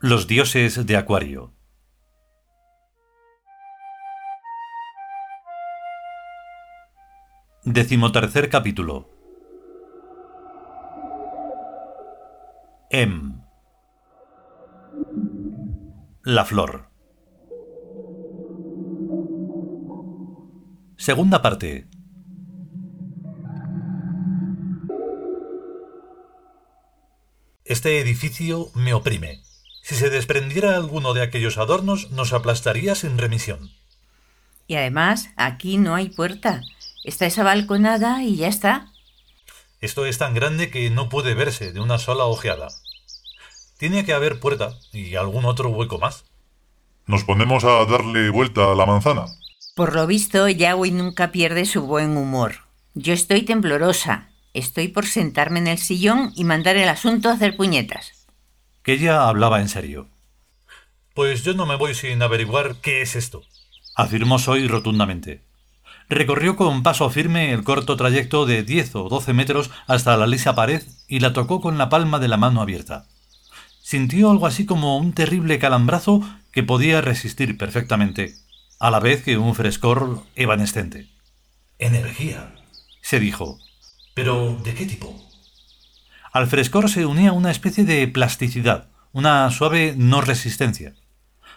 Los dioses de Acuario. Decimotercer capítulo. M. La flor. Segunda parte. Este edificio me oprime. Si se desprendiera alguno de aquellos adornos, nos aplastaría sin remisión. Y además, aquí no hay puerta. Está esa balconada y ya está. Esto es tan grande que no puede verse de una sola ojeada. Tiene que haber puerta y algún otro hueco más. ¿Nos ponemos a darle vuelta a la manzana? Por lo visto, Yahweh nunca pierde su buen humor. Yo estoy temblorosa. Estoy por sentarme en el sillón y mandar el asunto a hacer puñetas. Que ella hablaba en serio. Pues yo no me voy sin averiguar qué es esto. Afirmó Soy rotundamente. Recorrió con paso firme el corto trayecto de diez o doce metros hasta la lisa pared y la tocó con la palma de la mano abierta. Sintió algo así como un terrible calambrazo que podía resistir perfectamente, a la vez que un frescor evanescente. Energía. Se dijo. ¿Pero de qué tipo? Al frescor se unía una especie de plasticidad, una suave no resistencia.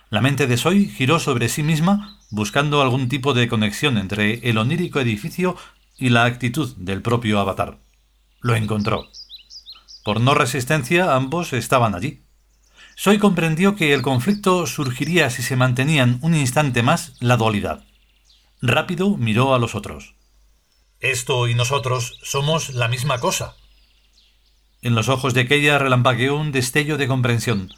La mente de Soy giró sobre sí misma buscando algún tipo de conexión entre el onírico edificio y la actitud del propio avatar. Lo encontró. Por no resistencia, ambos estaban allí. Soy comprendió que el conflicto surgiría si se mantenían un instante más la dualidad. Rápido miró a los otros. Esto y nosotros somos la misma cosa. En los ojos de aquella relampagueó un destello de comprensión.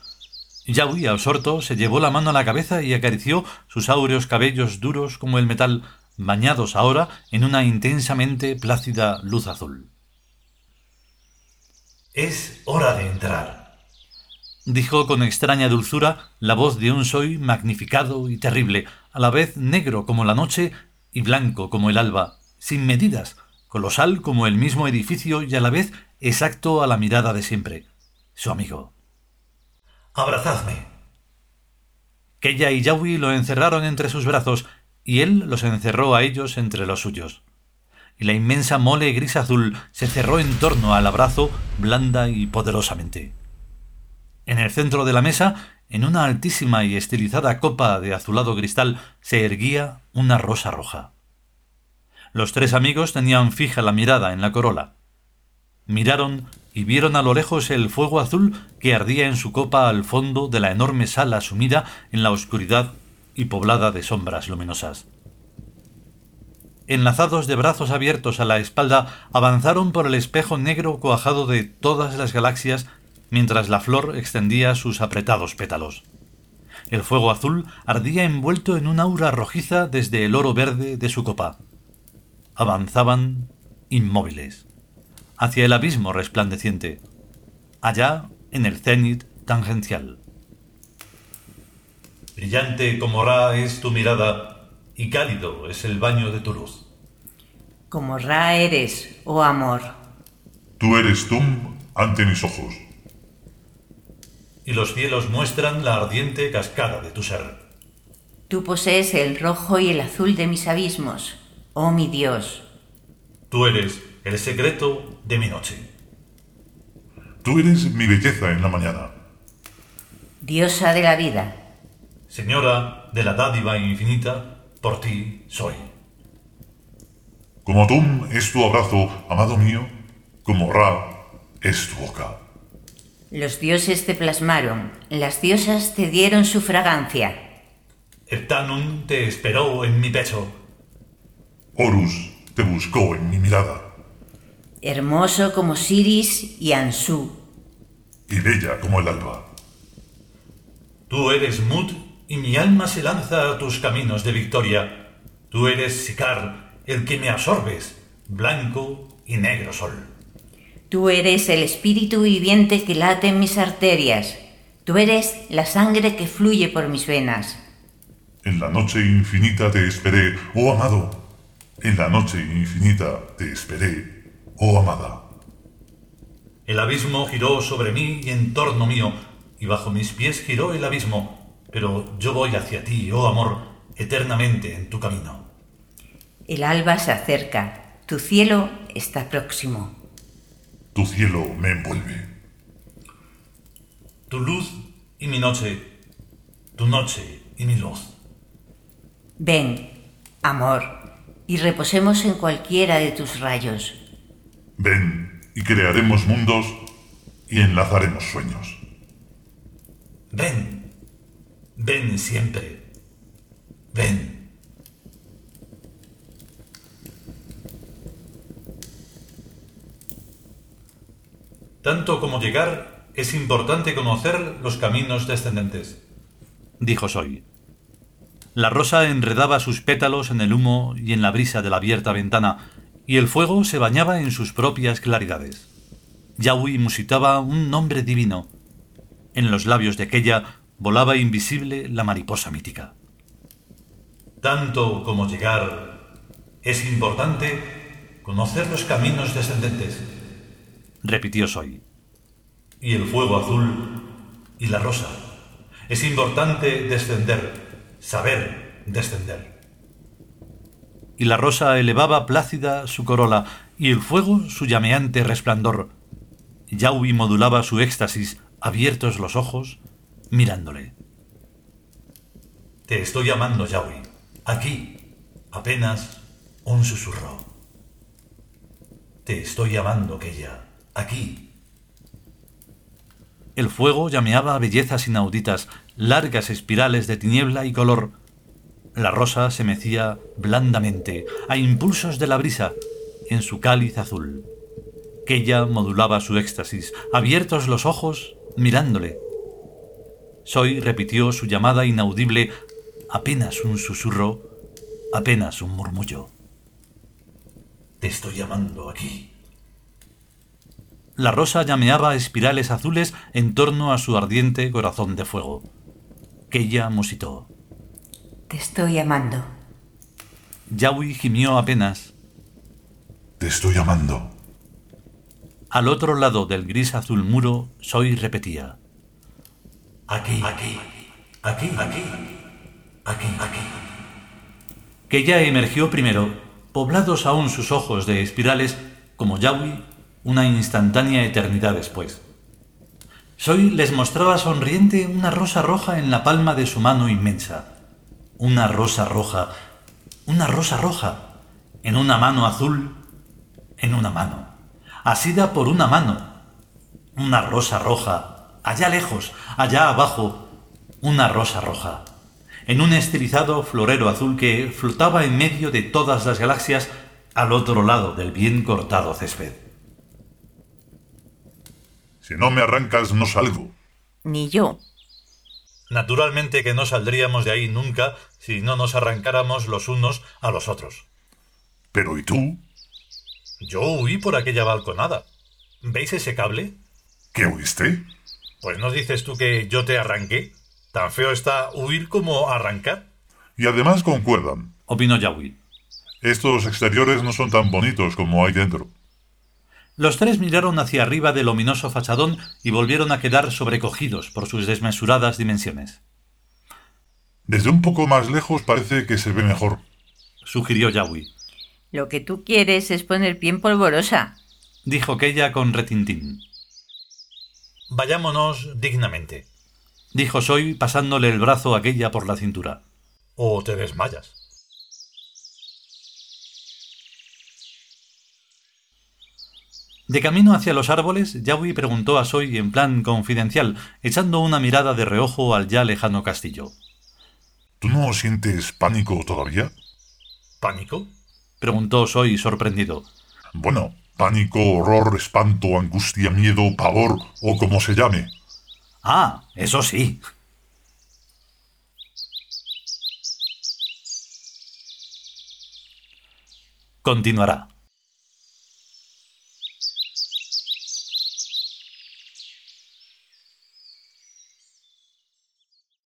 Yaui, absorto, se llevó la mano a la cabeza y acarició sus áureos cabellos duros como el metal, bañados ahora en una intensamente plácida luz azul. Es hora de entrar, dijo con extraña dulzura la voz de un soy magnificado y terrible, a la vez negro como la noche y blanco como el alba, sin medidas, colosal como el mismo edificio y a la vez exacto a la mirada de siempre, su amigo. Abrazadme. Kella y Yawi lo encerraron entre sus brazos y él los encerró a ellos entre los suyos. Y la inmensa mole gris azul se cerró en torno al abrazo blanda y poderosamente. En el centro de la mesa, en una altísima y estilizada copa de azulado cristal, se erguía una rosa roja. Los tres amigos tenían fija la mirada en la corola. Miraron y vieron a lo lejos el fuego azul que ardía en su copa al fondo de la enorme sala sumida en la oscuridad y poblada de sombras luminosas. Enlazados de brazos abiertos a la espalda, avanzaron por el espejo negro cuajado de todas las galaxias mientras la flor extendía sus apretados pétalos. El fuego azul ardía envuelto en un aura rojiza desde el oro verde de su copa. Avanzaban inmóviles hacia el abismo resplandeciente, allá en el cenit tangencial. Brillante como Ra es tu mirada y cálido es el baño de tu luz. Como Ra eres, oh amor. Tú eres Tum ante mis ojos. Y los cielos muestran la ardiente cascada de tu ser. Tú posees el rojo y el azul de mis abismos, oh mi Dios. Tú eres el secreto de mi noche. Tú eres mi belleza en la mañana. Diosa de la vida. Señora de la dádiva infinita, por ti soy. Como Tum es tu abrazo, amado mío, como Ra es tu boca. Los dioses te plasmaron, las diosas te dieron su fragancia. Heptanum te esperó en mi pecho. Horus te buscó en mi mirada. Hermoso como Siris y Ansú. Y bella como el alba. Tú eres Mut y mi alma se lanza a tus caminos de victoria. Tú eres Sikar, el que me absorbes, blanco y negro sol. Tú eres el espíritu viviente que late en mis arterias. Tú eres la sangre que fluye por mis venas. En la noche infinita te esperé, oh amado. En la noche infinita te esperé, oh amada. El abismo giró sobre mí y en torno mío, y bajo mis pies giró el abismo, pero yo voy hacia ti, oh amor, eternamente en tu camino. El alba se acerca, tu cielo está próximo. Tu cielo me envuelve. Tu luz y mi noche, tu noche y mi luz. Ven, amor, y reposemos en cualquiera de tus rayos. Ven y crearemos mundos y enlazaremos sueños. Ven, ven siempre, ven. Tanto como llegar, es importante conocer los caminos descendentes. dijo Soy. La rosa enredaba sus pétalos en el humo y en la brisa de la abierta ventana, y el fuego se bañaba en sus propias claridades. Yahweh musitaba un nombre divino. En los labios de aquella volaba invisible la mariposa mítica. Tanto como llegar, es importante conocer los caminos descendentes. Repitió Soy. Y el fuego azul y la rosa. Es importante descender, saber descender. Y la rosa elevaba plácida su corola y el fuego su llameante resplandor. Yahweh modulaba su éxtasis, abiertos los ojos, mirándole. Te estoy llamando, Yahweh. Aquí, apenas un susurro. Te estoy llamando, Keya. Aquí. El fuego llameaba bellezas inauditas, largas espirales de tiniebla y color. La rosa se mecía blandamente, a impulsos de la brisa, en su cáliz azul. Keya modulaba su éxtasis, abiertos los ojos, mirándole. Soy repitió su llamada inaudible, apenas un susurro, apenas un murmullo. Te estoy llamando aquí. La rosa llameaba espirales azules en torno a su ardiente corazón de fuego. Keya musitó. Te estoy llamando. Yahweh gimió apenas. Te estoy llamando. Al otro lado del gris azul muro, Soy repetía. Aquí, aquí, aquí, aquí, aquí, aquí. Keya emergió primero, poblados aún sus ojos de espirales, como Yahweh, una instantánea eternidad después. Soy les mostraba sonriente una rosa roja en la palma de su mano inmensa. Una rosa roja, una rosa roja, en una mano azul, en una mano, asida por una mano. Una rosa roja, allá lejos, allá abajo, una rosa roja, en un estilizado florero azul que flotaba en medio de todas las galaxias al otro lado del bien cortado césped. Si no me arrancas, no salgo. Ni yo. Naturalmente que no saldríamos de ahí nunca si no nos arrancáramos los unos a los otros. Pero ¿y tú? Yo huí por aquella balconada. ¿Veis ese cable? ¿Qué oíste? Pues no dices tú que yo te arranqué. Tan feo está huir como arrancar. Y además concuerdan. Opinó Yahweh. Estos exteriores no son tan bonitos como hay dentro. Los tres miraron hacia arriba del ominoso fachadón y volvieron a quedar sobrecogidos por sus desmesuradas dimensiones. Desde un poco más lejos parece que se ve mejor. Sugirió Yahweh. Lo que tú quieres es poner pie en polvorosa. Dijo Keya con retintín. Vayámonos dignamente. Dijo Soy pasándole el brazo a aquella por la cintura. O te desmayas. De camino hacia los árboles, Yahweh preguntó a Soy en plan confidencial, echando una mirada de reojo al ya lejano castillo. ¿Tú no sientes pánico todavía? ¿Pánico? Preguntó Soy sorprendido. Bueno, pánico, horror, espanto, angustia, miedo, pavor o como se llame. Ah, eso sí. Continuará.